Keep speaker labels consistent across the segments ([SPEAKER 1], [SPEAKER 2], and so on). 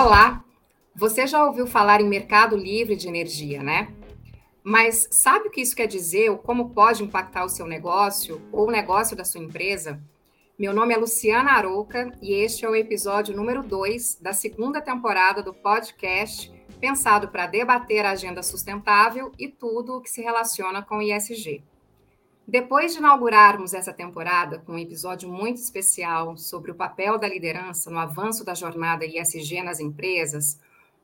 [SPEAKER 1] Olá! Você já ouviu falar em mercado livre de energia, né? Mas sabe o que isso quer dizer ou como pode impactar o seu negócio ou o negócio da sua empresa? Meu nome é Luciana Arouca e este é o episódio número 2 da segunda temporada do podcast pensado para debater a agenda sustentável e tudo o que se relaciona com o ISG. Depois de inaugurarmos essa temporada com um episódio muito especial sobre o papel da liderança no avanço da jornada ISG nas empresas,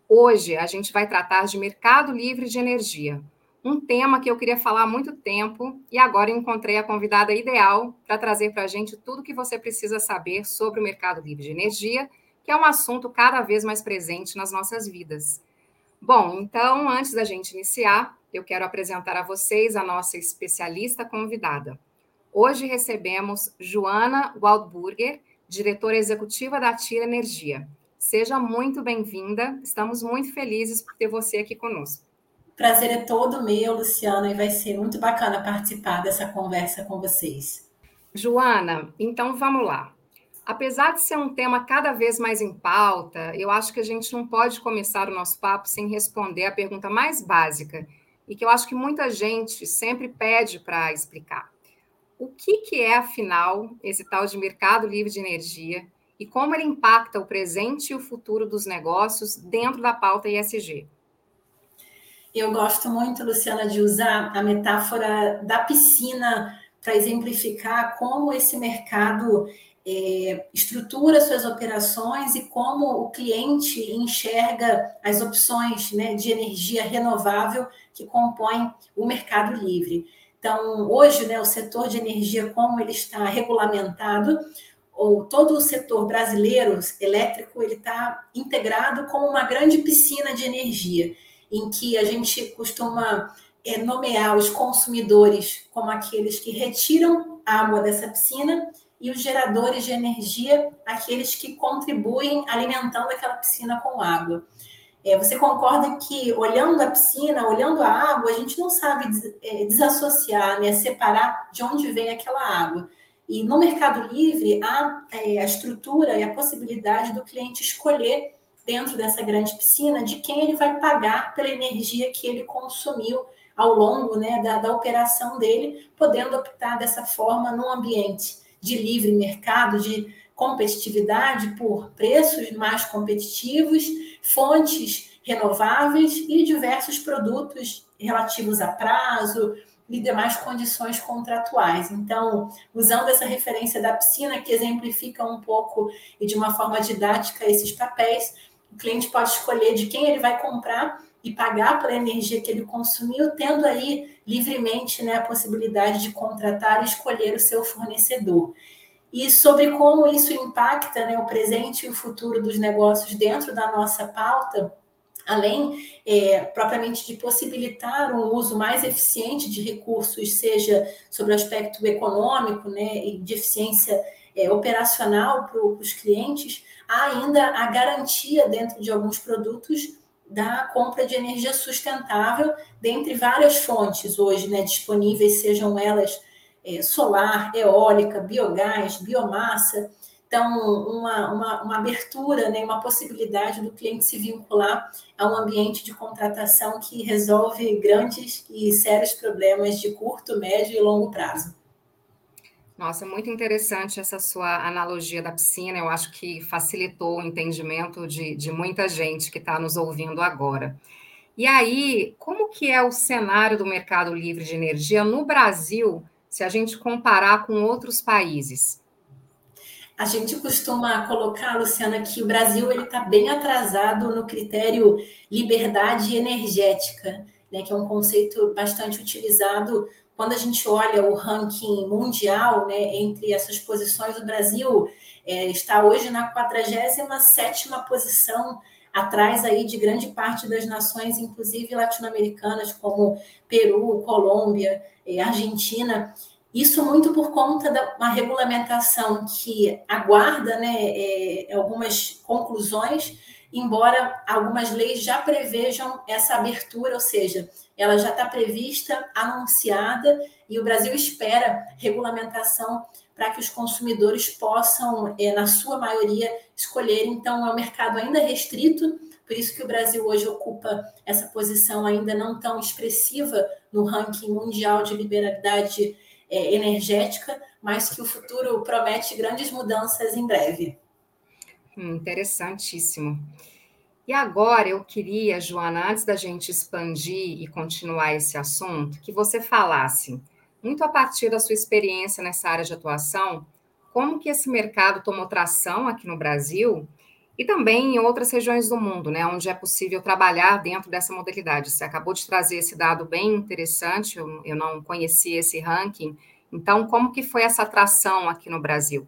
[SPEAKER 1] hoje a gente vai tratar de mercado livre de energia, um tema que eu queria falar há muito tempo e agora encontrei a convidada ideal para trazer para a gente tudo o que você precisa saber sobre o mercado livre de energia, que é um assunto cada vez mais presente nas nossas vidas. Bom, então, antes da gente iniciar, eu quero apresentar a vocês a nossa especialista convidada. Hoje recebemos Joana Waldburger, diretora executiva da Tira Energia. Seja muito bem-vinda, estamos muito felizes por ter você aqui conosco.
[SPEAKER 2] Prazer é todo meu, Luciana, e vai ser muito bacana participar dessa conversa com vocês.
[SPEAKER 1] Joana, então vamos lá. Apesar de ser um tema cada vez mais em pauta, eu acho que a gente não pode começar o nosso papo sem responder a pergunta mais básica e que eu acho que muita gente sempre pede para explicar. O que, que é, afinal, esse tal de mercado livre de energia e como ele impacta o presente e o futuro dos negócios dentro da pauta ISG?
[SPEAKER 2] Eu gosto muito, Luciana, de usar a metáfora da piscina para exemplificar como esse mercado é, estrutura suas operações e como o cliente enxerga as opções né, de energia renovável que compõem o mercado livre. Então, hoje, né, o setor de energia, como ele está regulamentado, ou todo o setor brasileiro elétrico, ele está integrado como uma grande piscina de energia, em que a gente costuma é, nomear os consumidores como aqueles que retiram água dessa piscina e os geradores de energia, aqueles que contribuem alimentando aquela piscina com água. É, você concorda que olhando a piscina, olhando a água, a gente não sabe é, desassociar, né, separar de onde vem aquela água. E no Mercado Livre há é, a estrutura e a possibilidade do cliente escolher dentro dessa grande piscina de quem ele vai pagar pela energia que ele consumiu ao longo né, da, da operação dele, podendo optar dessa forma num ambiente de livre mercado, de competitividade por preços mais competitivos, fontes renováveis e diversos produtos relativos a prazo e demais condições contratuais. Então, usando essa referência da piscina, que exemplifica um pouco e de uma forma didática esses papéis, o cliente pode escolher de quem ele vai comprar e pagar pela energia que ele consumiu, tendo aí livremente né, a possibilidade de contratar e escolher o seu fornecedor. E sobre como isso impacta né, o presente e o futuro dos negócios dentro da nossa pauta, além é, propriamente de possibilitar um uso mais eficiente de recursos, seja sobre o aspecto econômico né, e de eficiência é, operacional para os clientes, há ainda a garantia dentro de alguns produtos da compra de energia sustentável dentre várias fontes hoje né, disponíveis, sejam elas é, solar, eólica, biogás, biomassa. Então, uma, uma, uma abertura, né, uma possibilidade do cliente se vincular a um ambiente de contratação que resolve grandes e sérios problemas de curto, médio e longo prazo.
[SPEAKER 1] Nossa, muito interessante essa sua analogia da piscina. Eu acho que facilitou o entendimento de, de muita gente que está nos ouvindo agora. E aí, como que é o cenário do mercado livre de energia no Brasil, se a gente comparar com outros países?
[SPEAKER 2] A gente costuma colocar, Luciana, que o Brasil ele está bem atrasado no critério liberdade energética, né, que é um conceito bastante utilizado quando a gente olha o ranking mundial, né, entre essas posições, o Brasil é, está hoje na 47ª posição, atrás aí de grande parte das nações, inclusive latino-americanas, como Peru, Colômbia, é, Argentina. Isso muito por conta da uma regulamentação que aguarda né, é, algumas conclusões embora algumas leis já prevejam essa abertura, ou seja, ela já está prevista, anunciada, e o Brasil espera regulamentação para que os consumidores possam, é, na sua maioria, escolher. Então, é um mercado ainda restrito, por isso que o Brasil hoje ocupa essa posição ainda não tão expressiva no ranking mundial de liberalidade é, energética, mas que o futuro promete grandes mudanças em breve.
[SPEAKER 1] Hum, interessantíssimo. E agora eu queria, Joana, antes da gente expandir e continuar esse assunto, que você falasse, muito a partir da sua experiência nessa área de atuação, como que esse mercado tomou tração aqui no Brasil e também em outras regiões do mundo, né, onde é possível trabalhar dentro dessa modalidade. Você acabou de trazer esse dado bem interessante, eu, eu não conhecia esse ranking. Então, como que foi essa atração aqui no Brasil?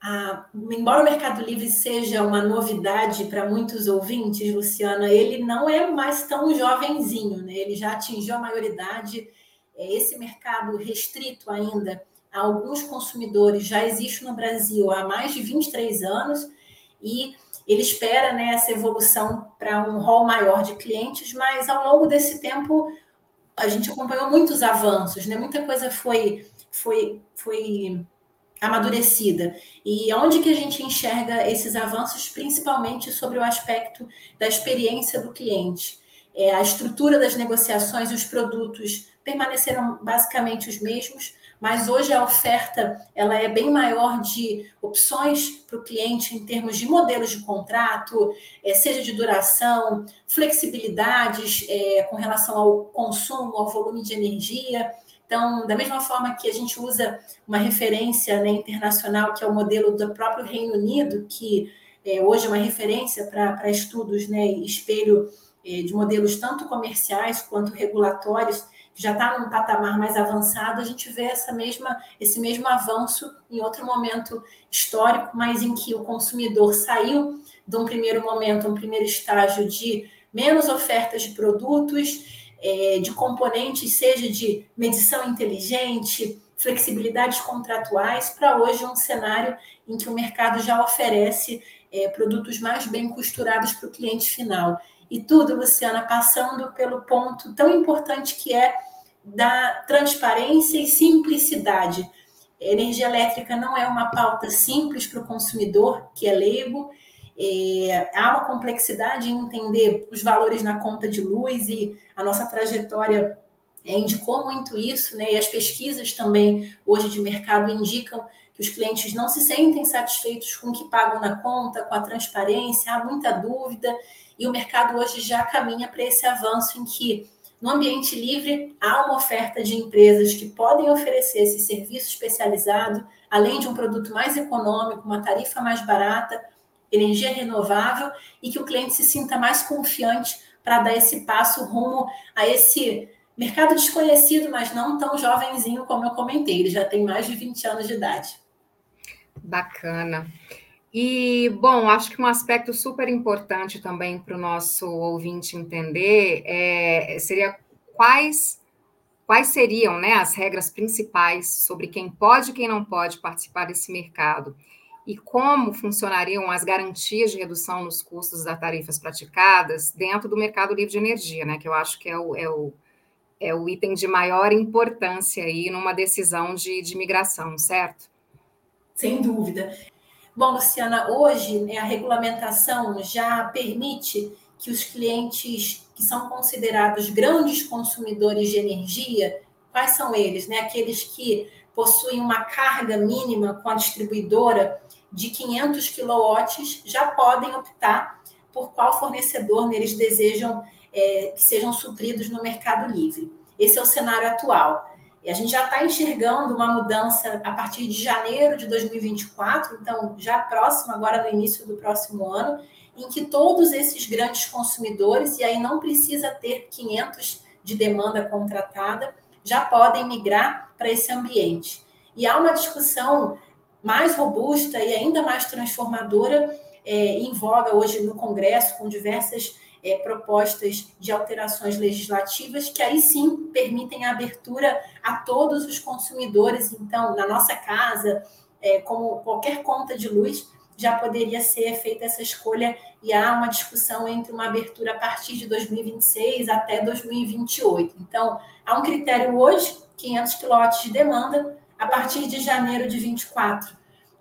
[SPEAKER 2] Ah, embora o Mercado Livre seja uma novidade para muitos ouvintes, Luciana, ele não é mais tão jovenzinho, né? Ele já atingiu a maioridade. É, esse mercado restrito ainda a alguns consumidores já existe no Brasil há mais de 23 anos e ele espera né, essa evolução para um rol maior de clientes, mas ao longo desse tempo a gente acompanhou muitos avanços, né? Muita coisa foi, foi, foi amadurecida. E onde que a gente enxerga esses avanços, principalmente sobre o aspecto da experiência do cliente? É, a estrutura das negociações os produtos permaneceram basicamente os mesmos, mas hoje a oferta ela é bem maior de opções para o cliente em termos de modelos de contrato, é, seja de duração, flexibilidades é, com relação ao consumo, ao volume de energia. Então, da mesma forma que a gente usa uma referência né, internacional, que é o modelo do próprio Reino Unido, que é, hoje é uma referência para estudos, né, espelho é, de modelos tanto comerciais quanto regulatórios, que já está num patamar mais avançado, a gente vê essa mesma, esse mesmo avanço em outro momento histórico, mas em que o consumidor saiu de um primeiro momento, um primeiro estágio de menos ofertas de produtos, é, de componentes, seja de medição inteligente, flexibilidades contratuais, para hoje um cenário em que o mercado já oferece é, produtos mais bem costurados para o cliente final. E tudo, Luciana, passando pelo ponto tão importante que é da transparência e simplicidade. Energia elétrica não é uma pauta simples para o consumidor, que é leigo, é, há uma complexidade em entender os valores na conta de luz e a nossa trajetória indicou muito isso, né? E as pesquisas também hoje de mercado indicam que os clientes não se sentem satisfeitos com o que pagam na conta, com a transparência, há muita dúvida, e o mercado hoje já caminha para esse avanço em que no ambiente livre há uma oferta de empresas que podem oferecer esse serviço especializado, além de um produto mais econômico, uma tarifa mais barata, energia renovável e que o cliente se sinta mais confiante para dar esse passo rumo a esse mercado desconhecido, mas não tão jovenzinho como eu comentei. Ele já tem mais de 20 anos de idade.
[SPEAKER 1] Bacana. E, bom, acho que um aspecto super importante também para o nosso ouvinte entender é, seria quais, quais seriam né, as regras principais sobre quem pode e quem não pode participar desse mercado e como funcionariam as garantias de redução nos custos das tarifas praticadas dentro do mercado livre de energia, né? Que eu acho que é o, é o, é o item de maior importância aí numa decisão de, de migração, certo?
[SPEAKER 2] Sem dúvida. Bom, Luciana, hoje né, a regulamentação já permite que os clientes que são considerados grandes consumidores de energia, quais são eles? Né? Aqueles que possuem uma carga mínima com a distribuidora de 500 quilowatts já podem optar por qual fornecedor eles desejam é, que sejam supridos no Mercado Livre. Esse é o cenário atual. E a gente já está enxergando uma mudança a partir de janeiro de 2024, então já próximo, agora no início do próximo ano, em que todos esses grandes consumidores, e aí não precisa ter 500 de demanda contratada, já podem migrar para esse ambiente. E há uma discussão mais robusta e ainda mais transformadora é, em voga hoje no Congresso, com diversas é, propostas de alterações legislativas que aí sim permitem a abertura a todos os consumidores. Então, na nossa casa, é, como qualquer conta de luz, já poderia ser feita essa escolha e há uma discussão entre uma abertura a partir de 2026 até 2028. Então, há um critério hoje, 500 quilowatt de demanda, a partir de janeiro de 24.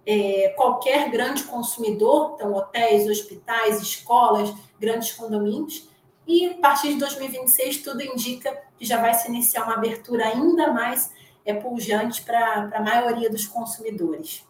[SPEAKER 2] É, qualquer grande consumidor, então hotéis, hospitais, escolas, grandes condomínios, e a partir de 2026 tudo indica que já vai se iniciar uma abertura ainda mais é, pujante para a maioria dos consumidores.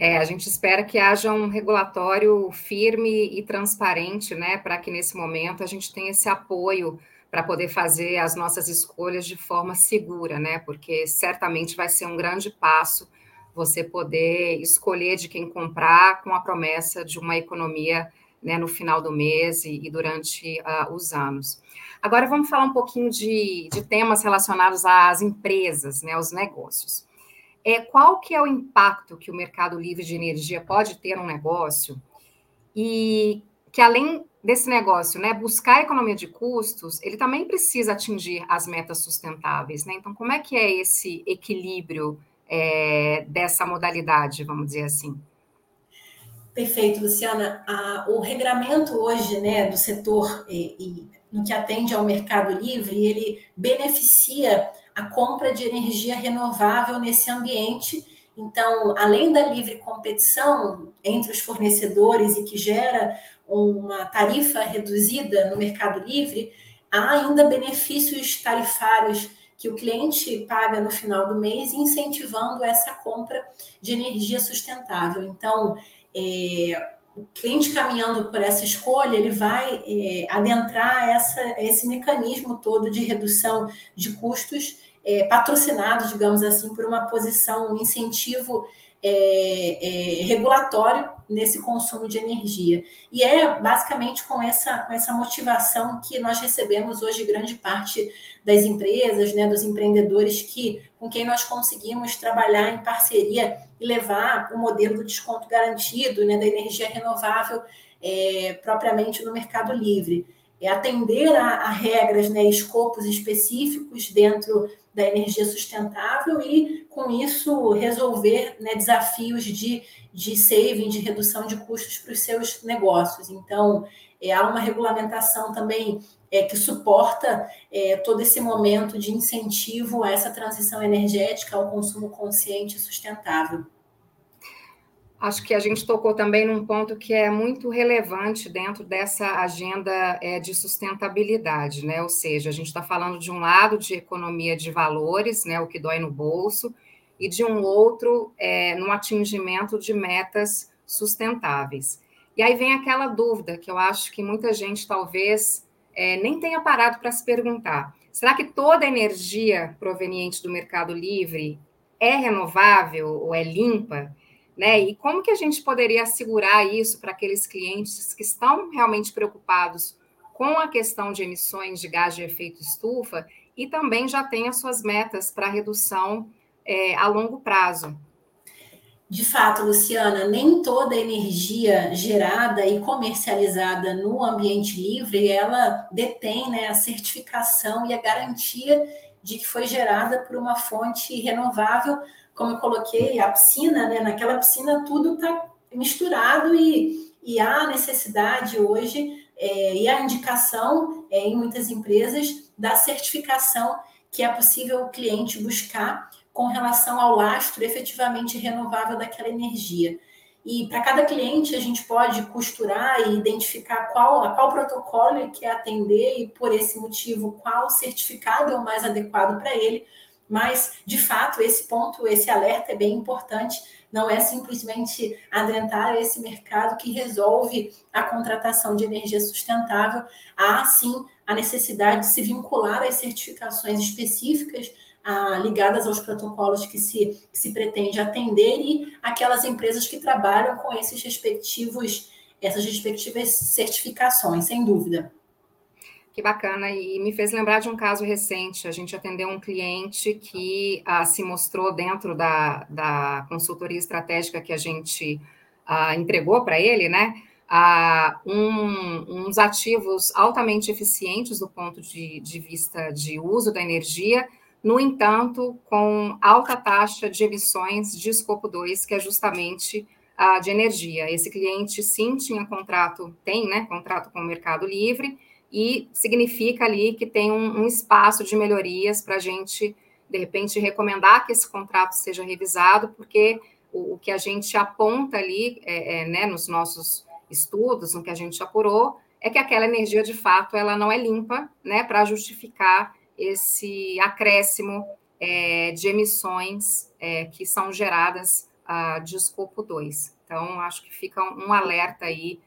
[SPEAKER 1] É, a gente espera que haja um regulatório firme e transparente, né, para que nesse momento a gente tenha esse apoio para poder fazer as nossas escolhas de forma segura, né? Porque certamente vai ser um grande passo você poder escolher de quem comprar com a promessa de uma economia né, no final do mês e, e durante uh, os anos. Agora vamos falar um pouquinho de, de temas relacionados às empresas, né, aos negócios. É, qual que é o impacto que o mercado livre de energia pode ter no negócio e que além desse negócio, né, buscar economia de custos, ele também precisa atingir as metas sustentáveis, né? Então, como é que é esse equilíbrio é, dessa modalidade, vamos dizer assim?
[SPEAKER 2] Perfeito, Luciana. o regramento hoje, né, do setor e, e no que atende ao mercado livre, ele beneficia a compra de energia renovável nesse ambiente. Então, além da livre competição entre os fornecedores e que gera uma tarifa reduzida no mercado livre, há ainda benefícios tarifários que o cliente paga no final do mês, incentivando essa compra de energia sustentável. Então, é, o cliente caminhando por essa escolha, ele vai é, adentrar essa, esse mecanismo todo de redução de custos é, patrocinado, digamos assim, por uma posição, um incentivo é, é, regulatório nesse consumo de energia. E é basicamente com essa, com essa motivação que nós recebemos hoje grande parte das empresas, né, dos empreendedores que, com quem nós conseguimos trabalhar em parceria e levar o modelo do desconto garantido né, da energia renovável é, propriamente no mercado livre. É atender a, a regras, né, escopos específicos dentro da energia sustentável e, com isso, resolver né, desafios de, de saving, de redução de custos para os seus negócios. Então, é, há uma regulamentação também é, que suporta é, todo esse momento de incentivo a essa transição energética, ao consumo consciente e sustentável.
[SPEAKER 1] Acho que a gente tocou também num ponto que é muito relevante dentro dessa agenda é, de sustentabilidade, né? Ou seja, a gente está falando de um lado de economia de valores, né? O que dói no bolso, e de um outro é, no atingimento de metas sustentáveis. E aí vem aquela dúvida que eu acho que muita gente talvez é, nem tenha parado para se perguntar: será que toda energia proveniente do mercado livre é renovável ou é limpa? Né? E como que a gente poderia assegurar isso para aqueles clientes que estão realmente preocupados com a questão de emissões de gás de efeito estufa e também já têm as suas metas para redução é, a longo prazo?
[SPEAKER 2] De fato, Luciana, nem toda energia gerada e comercializada no ambiente livre ela detém né, a certificação e a garantia de que foi gerada por uma fonte renovável como eu coloquei, a piscina, né? Naquela piscina tudo está misturado e, e há necessidade hoje é, e a indicação é, em muitas empresas da certificação que é possível o cliente buscar com relação ao lastro efetivamente renovável daquela energia. E para cada cliente a gente pode costurar e identificar qual, a qual protocolo ele quer atender e, por esse motivo, qual certificado é o mais adequado para ele, mas, de fato, esse ponto, esse alerta é bem importante. Não é simplesmente adentrar esse mercado que resolve a contratação de energia sustentável. Há, sim, a necessidade de se vincular às certificações específicas ah, ligadas aos protocolos que se, que se pretende atender e aquelas empresas que trabalham com esses respectivos, essas respectivas certificações, sem dúvida.
[SPEAKER 1] Que bacana, e me fez lembrar de um caso recente. A gente atendeu um cliente que ah, se mostrou dentro da, da consultoria estratégica que a gente ah, entregou para ele, né? Ah, um, uns ativos altamente eficientes do ponto de, de vista de uso da energia, no entanto, com alta taxa de emissões de escopo 2, que é justamente uh, de energia. Esse cliente sim tinha contrato, tem, né, contrato com o Mercado Livre, e significa ali que tem um, um espaço de melhorias para a gente, de repente, recomendar que esse contrato seja revisado, porque o, o que a gente aponta ali, é, é, né, nos nossos estudos, no que a gente apurou, é que aquela energia, de fato, ela não é limpa, né, para justificar esse acréscimo é, de emissões é, que são geradas ah, de escopo 2. Então, acho que fica um alerta aí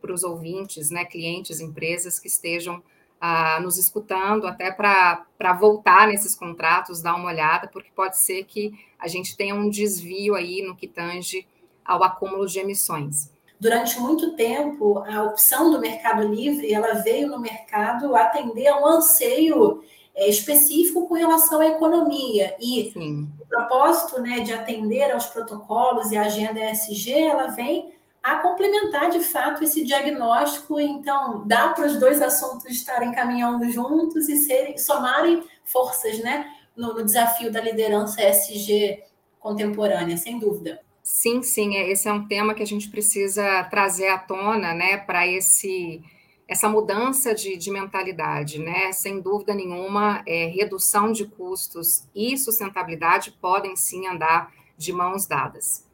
[SPEAKER 1] para os ouvintes, né, clientes, empresas que estejam ah, nos escutando, até para voltar nesses contratos, dar uma olhada, porque pode ser que a gente tenha um desvio aí no que tange ao acúmulo de emissões.
[SPEAKER 2] Durante muito tempo, a opção do Mercado Livre, ela veio no mercado atender a um anseio é, específico com relação à economia. E Sim. o propósito né, de atender aos protocolos e a agenda ESG, ela vem a complementar de fato esse diagnóstico. Então, dá para os dois assuntos estarem caminhando juntos e serem, somarem forças né, no, no desafio da liderança ESG contemporânea, sem dúvida.
[SPEAKER 1] Sim, sim, é, esse é um tema que a gente precisa trazer à tona, né, para esse essa mudança de, de, mentalidade, né? Sem dúvida nenhuma, é, redução de custos e sustentabilidade podem sim andar de mãos dadas.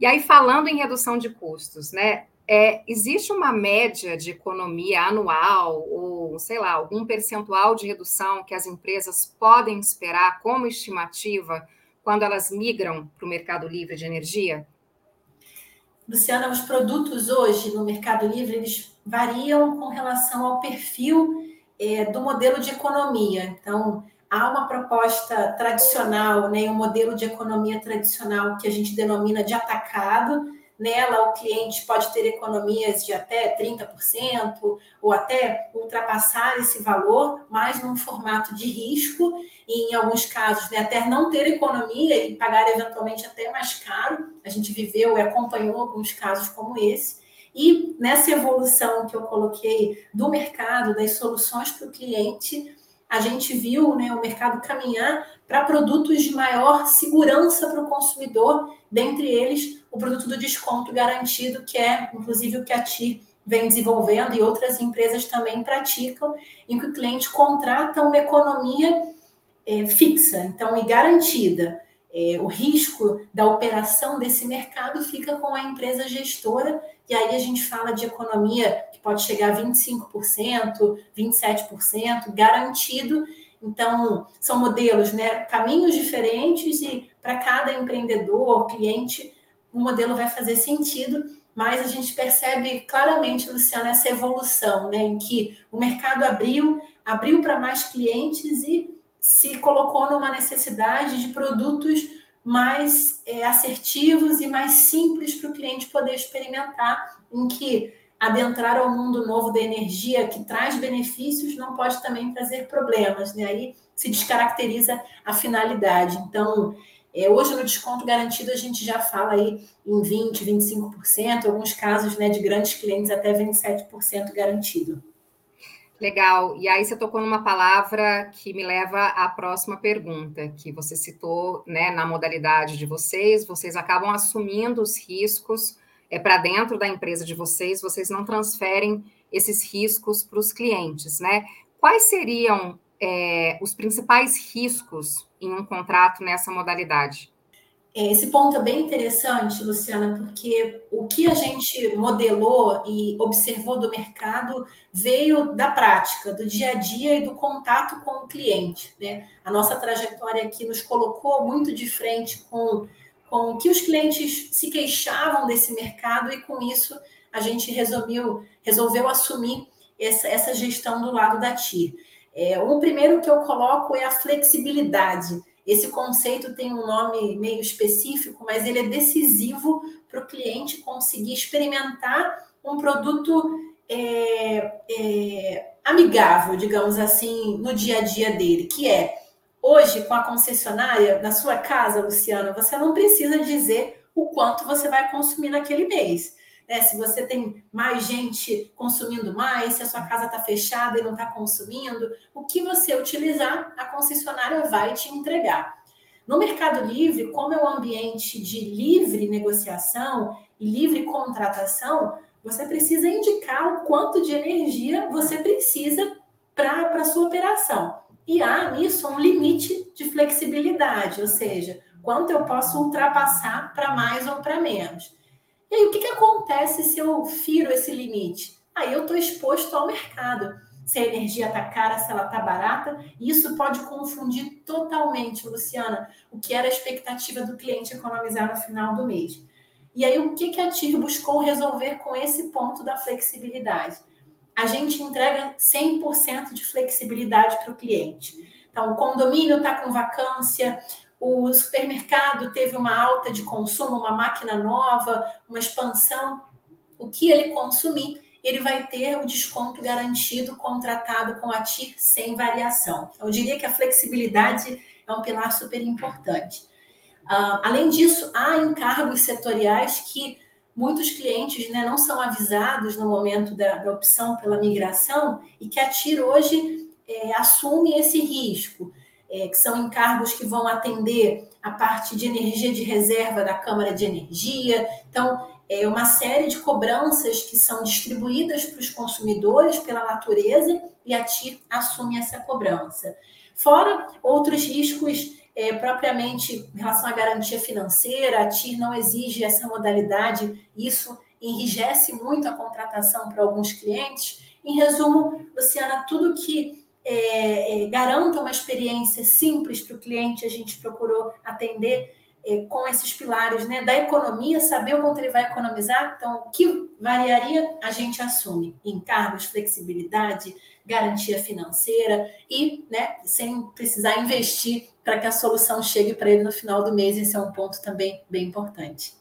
[SPEAKER 1] E aí, falando em redução de custos, né? É, existe uma média de economia anual, ou sei lá, algum percentual de redução que as empresas podem esperar como estimativa quando elas migram para o mercado livre de energia?
[SPEAKER 2] Luciana, os produtos hoje no Mercado Livre eles variam com relação ao perfil é, do modelo de economia. Então, há uma proposta tradicional, né, um modelo de economia tradicional que a gente denomina de atacado. Nela, o cliente pode ter economias de até 30% ou até ultrapassar esse valor, mas num formato de risco e em alguns casos né, até não ter economia e pagar eventualmente até mais caro. A gente viveu e acompanhou alguns casos como esse. E nessa evolução que eu coloquei do mercado, das soluções para o cliente, a gente viu né, o mercado caminhar para produtos de maior segurança para o consumidor, dentre eles o produto do desconto garantido, que é inclusive o que a TI vem desenvolvendo e outras empresas também praticam, em que o cliente contrata uma economia é, fixa, então, e garantida. É, o risco da operação desse mercado fica com a empresa gestora, e aí a gente fala de economia que pode chegar a 25%, 27%, garantido. Então, são modelos, né, caminhos diferentes, e para cada empreendedor, cliente, o modelo vai fazer sentido, mas a gente percebe claramente, Luciana, essa evolução, né, em que o mercado abriu, abriu para mais clientes e se colocou numa necessidade de produtos mais é, assertivos e mais simples para o cliente poder experimentar, em que adentrar ao mundo novo da energia que traz benefícios não pode também trazer problemas, né? Aí se descaracteriza a finalidade. Então, é, hoje no desconto garantido a gente já fala aí em 20, 25%, alguns casos né, de grandes clientes até 27% garantido.
[SPEAKER 1] Legal. E aí você tocou numa palavra que me leva à próxima pergunta, que você citou, né, na modalidade de vocês, vocês acabam assumindo os riscos é, para dentro da empresa de vocês, vocês não transferem esses riscos para os clientes, né? Quais seriam é, os principais riscos em um contrato nessa modalidade?
[SPEAKER 2] É, esse ponto é bem interessante, Luciana, porque o que a gente modelou e observou do mercado veio da prática, do dia a dia e do contato com o cliente. Né? A nossa trajetória aqui nos colocou muito de frente com, com o que os clientes se queixavam desse mercado e com isso a gente resolveu, resolveu assumir essa, essa gestão do lado da TIR. É, o primeiro que eu coloco é a flexibilidade. Esse conceito tem um nome meio específico, mas ele é decisivo para o cliente conseguir experimentar um produto é, é, amigável, digamos assim, no dia a dia dele, que é hoje com a concessionária na sua casa, Luciana, você não precisa dizer o quanto você vai consumir naquele mês. Né? Se você tem mais gente consumindo mais, se a sua casa está fechada e não está consumindo, o que você utilizar, a concessionária vai te entregar. No Mercado Livre, como é um ambiente de livre negociação e livre contratação, você precisa indicar o quanto de energia você precisa para a sua operação. E há nisso um limite de flexibilidade, ou seja, quanto eu posso ultrapassar para mais ou para menos. E aí, o que, que acontece se eu firo esse limite? Aí eu estou exposto ao mercado se a energia está cara, se ela está barata. Isso pode confundir totalmente, Luciana, o que era a expectativa do cliente economizar no final do mês. E aí, o que, que a TIR buscou resolver com esse ponto da flexibilidade? A gente entrega 100% de flexibilidade para o cliente. Então, o condomínio está com vacância, o supermercado teve uma alta de consumo, uma máquina nova, uma expansão. O que ele consumir, ele vai ter o desconto garantido contratado com a TIR sem variação. Então, eu diria que a flexibilidade é um pilar super importante. Uh, além disso, há encargos setoriais que muitos clientes né, não são avisados no momento da, da, opção pela migração e que a TIR hoje é, assume esse risco, é, que são encargos que vão atender a parte de energia de reserva da Câmara de Energia. Então, é uma série de cobranças que são distribuídas para os consumidores pela natureza e a TIR assume essa cobrança. Fora outros riscos é, propriamente em relação à garantia financeira, a TIR não exige essa modalidade, isso enrijece muito a contratação para alguns clientes. Em resumo, Luciana, tudo que é, é, garanta uma experiência simples para o cliente, a gente procurou atender é, com esses pilares né, da economia, saber o quanto ele vai economizar. Então, o que variaria, a gente assume. Encargos, flexibilidade, garantia financeira e né, sem precisar investir para que a solução chegue para ele no final do mês. Esse é um ponto também bem importante.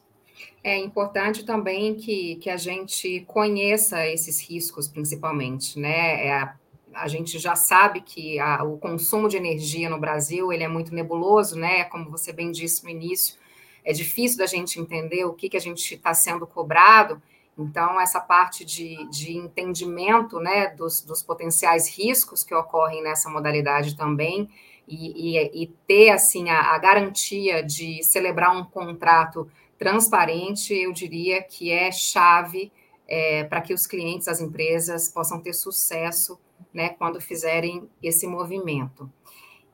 [SPEAKER 1] É importante também que, que a gente conheça esses riscos, principalmente, né? É a a gente já sabe que a, o consumo de energia no Brasil ele é muito nebuloso, né? Como você bem disse no início, é difícil da gente entender o que, que a gente está sendo cobrado. Então, essa parte de, de entendimento né, dos, dos potenciais riscos que ocorrem nessa modalidade também, e, e, e ter assim a, a garantia de celebrar um contrato transparente, eu diria que é chave é, para que os clientes, as empresas possam ter sucesso né, quando fizerem esse movimento.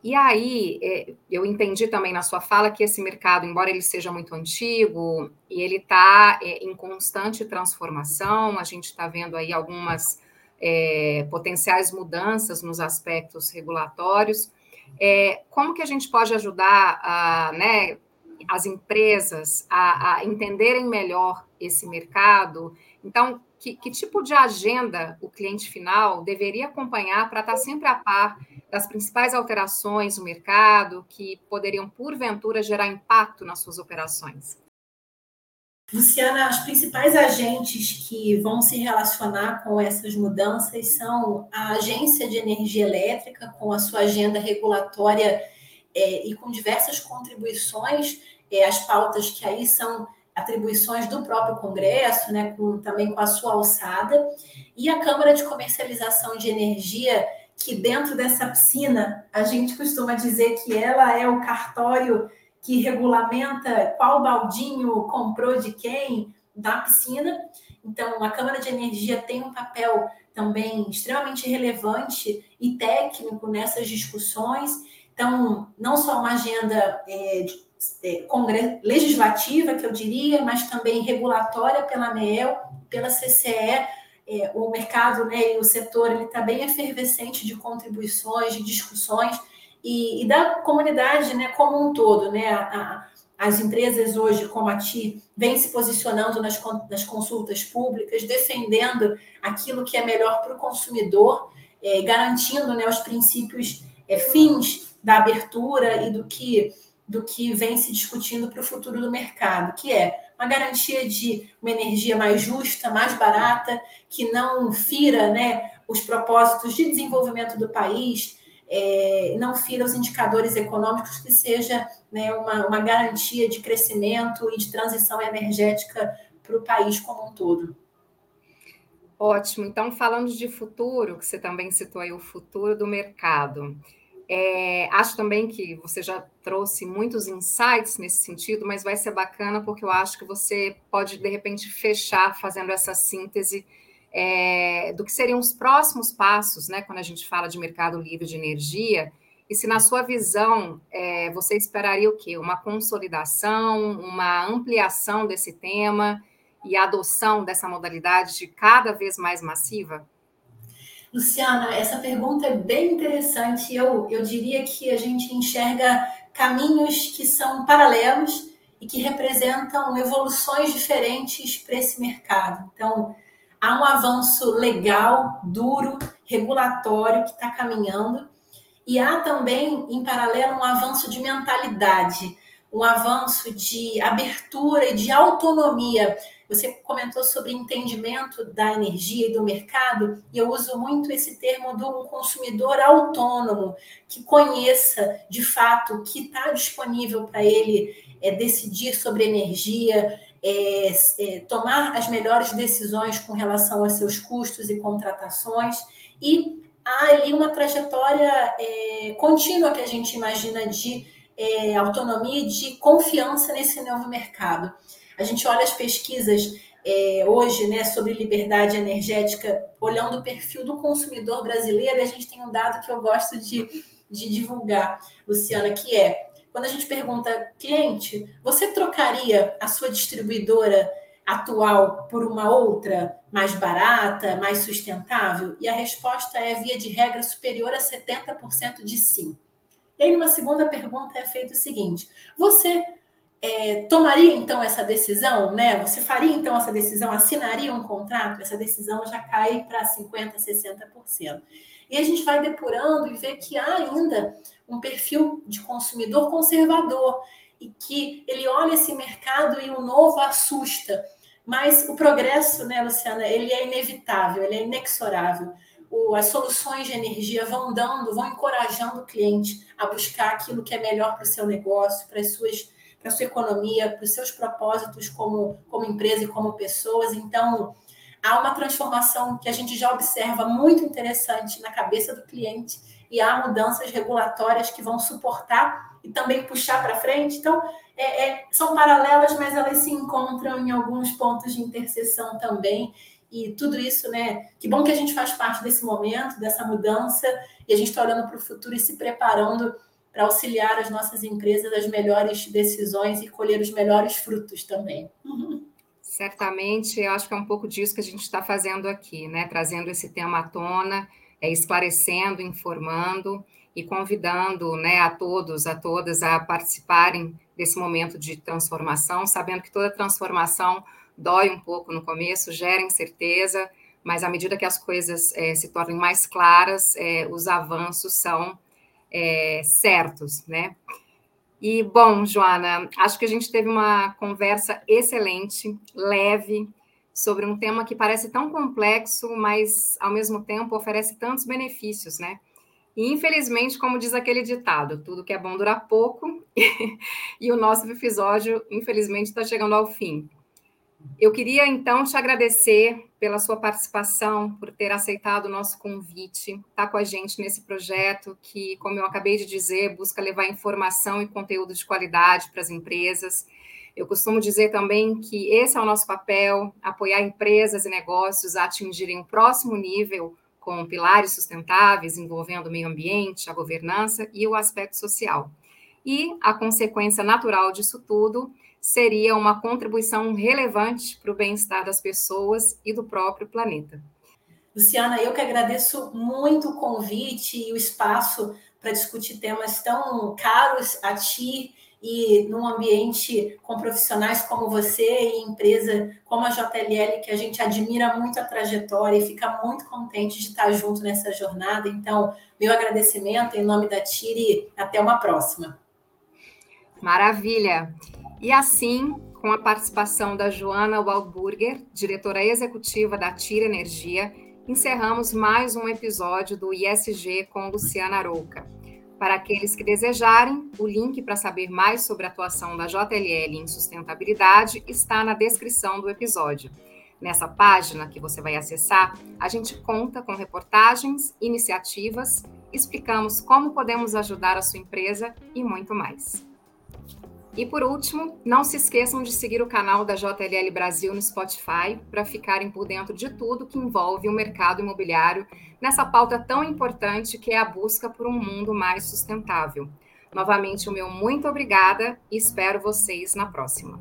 [SPEAKER 1] E aí, é, eu entendi também na sua fala que esse mercado, embora ele seja muito antigo, e ele está é, em constante transformação, a gente está vendo aí algumas é, potenciais mudanças nos aspectos regulatórios. É, como que a gente pode ajudar a, né, as empresas a, a entenderem melhor esse mercado? Então, que, que tipo de agenda o cliente final deveria acompanhar para estar tá sempre a par das principais alterações no mercado que poderiam, porventura, gerar impacto nas suas operações?
[SPEAKER 2] Luciana, os principais agentes que vão se relacionar com essas mudanças são a Agência de Energia Elétrica, com a sua agenda regulatória é, e com diversas contribuições, é, as pautas que aí são atribuições do próprio Congresso, né, com, também com a sua alçada, e a Câmara de Comercialização de Energia, que dentro dessa piscina, a gente costuma dizer que ela é o cartório que regulamenta qual baldinho comprou de quem da piscina. Então, a Câmara de Energia tem um papel também extremamente relevante e técnico nessas discussões. Então, não só uma agenda é, é, legislativa, que eu diria, mas também regulatória pela ANEEL, pela CCE, é, o mercado né, e o setor está bem efervescente de contribuições, de discussões, e, e da comunidade né, como um todo. Né, a, as empresas hoje, como a TI, vêm se posicionando nas, nas consultas públicas, defendendo aquilo que é melhor para o consumidor, é, garantindo né, os princípios é, fins da abertura e do que do que vem se discutindo para o futuro do mercado, que é uma garantia de uma energia mais justa, mais barata, que não fira né, os propósitos de desenvolvimento do país, é, não fira os indicadores econômicos, que seja né, uma, uma garantia de crescimento e de transição energética para o país como um todo.
[SPEAKER 1] Ótimo. Então, falando de futuro, que você também citou aí o futuro do mercado. É, acho também que você já trouxe muitos insights nesse sentido, mas vai ser bacana porque eu acho que você pode, de repente, fechar fazendo essa síntese é, do que seriam os próximos passos, né, quando a gente fala de mercado livre de energia, e se na sua visão é, você esperaria o quê? Uma consolidação, uma ampliação desse tema e a adoção dessa modalidade de cada vez mais massiva?
[SPEAKER 2] Luciana, essa pergunta é bem interessante. Eu, eu diria que a gente enxerga caminhos que são paralelos e que representam evoluções diferentes para esse mercado. Então, há um avanço legal, duro, regulatório que está caminhando, e há também, em paralelo, um avanço de mentalidade, um avanço de abertura e de autonomia. Você comentou sobre entendimento da energia e do mercado, e eu uso muito esse termo do consumidor autônomo, que conheça de fato o que está disponível para ele é, decidir sobre energia, é, é, tomar as melhores decisões com relação aos seus custos e contratações, e há ali uma trajetória é, contínua que a gente imagina de é, autonomia de confiança nesse novo mercado. A gente olha as pesquisas é, hoje né, sobre liberdade energética, olhando o perfil do consumidor brasileiro, a gente tem um dado que eu gosto de, de divulgar, Luciana, que é quando a gente pergunta, cliente, você trocaria a sua distribuidora atual por uma outra mais barata, mais sustentável? E a resposta é, via de regra, superior a 70% de sim. E aí, numa segunda pergunta, é feito o seguinte: você é, tomaria então essa decisão, né? Você faria então essa decisão, assinaria um contrato? Essa decisão já cai para 50%, 60%. E a gente vai depurando e vê que há ainda um perfil de consumidor conservador e que ele olha esse mercado e o novo assusta. Mas o progresso, né, Luciana, ele é inevitável, ele é inexorável. As soluções de energia vão dando, vão encorajando o cliente a buscar aquilo que é melhor para o seu negócio, para as suas para a sua economia, para os seus propósitos como, como empresa e como pessoas. Então, há uma transformação que a gente já observa muito interessante na cabeça do cliente e há mudanças regulatórias que vão suportar e também puxar para frente. Então, é, é, são paralelas, mas elas se encontram em alguns pontos de interseção também. E tudo isso, né? Que bom que a gente faz parte desse momento, dessa mudança, e a gente está olhando para o futuro e se preparando para auxiliar as nossas empresas as melhores decisões e colher os melhores frutos também.
[SPEAKER 1] Certamente, eu acho que é um pouco disso que a gente está fazendo aqui, né? Trazendo esse tema à tona, é, esclarecendo, informando e convidando né, a todos, a todas a participarem desse momento de transformação, sabendo que toda transformação dói um pouco no começo, gera incerteza, mas à medida que as coisas é, se tornem mais claras, é, os avanços são é, certos, né? E, bom, Joana, acho que a gente teve uma conversa excelente, leve, sobre um tema que parece tão complexo, mas, ao mesmo tempo, oferece tantos benefícios, né? E, infelizmente, como diz aquele ditado, tudo que é bom dura pouco, e o nosso episódio, infelizmente, está chegando ao fim. Eu queria, então, te agradecer pela sua participação, por ter aceitado o nosso convite, estar tá com a gente nesse projeto que, como eu acabei de dizer, busca levar informação e conteúdo de qualidade para as empresas. Eu costumo dizer também que esse é o nosso papel, apoiar empresas e negócios a atingirem o um próximo nível com pilares sustentáveis envolvendo o meio ambiente, a governança e o aspecto social. E a consequência natural disso tudo seria uma contribuição relevante para o bem-estar das pessoas e do próprio planeta.
[SPEAKER 2] Luciana, eu que agradeço muito o convite e o espaço para discutir temas tão caros a ti e num ambiente com profissionais como você e empresa como a JLL, que a gente admira muito a trajetória e fica muito contente de estar junto nessa jornada. Então, meu agradecimento em nome da Tire, até uma próxima.
[SPEAKER 1] Maravilha. E assim, com a participação da Joana Waldburger, diretora executiva da Tira Energia, encerramos mais um episódio do ISG com Luciana Arouca. Para aqueles que desejarem, o link para saber mais sobre a atuação da JLL em sustentabilidade está na descrição do episódio. Nessa página que você vai acessar, a gente conta com reportagens, iniciativas explicamos como podemos ajudar a sua empresa e muito mais. E por último, não se esqueçam de seguir o canal da JLL Brasil no Spotify para ficarem por dentro de tudo que envolve o mercado imobiliário nessa pauta tão importante que é a busca por um mundo mais sustentável. Novamente, o meu muito obrigada e espero vocês na próxima.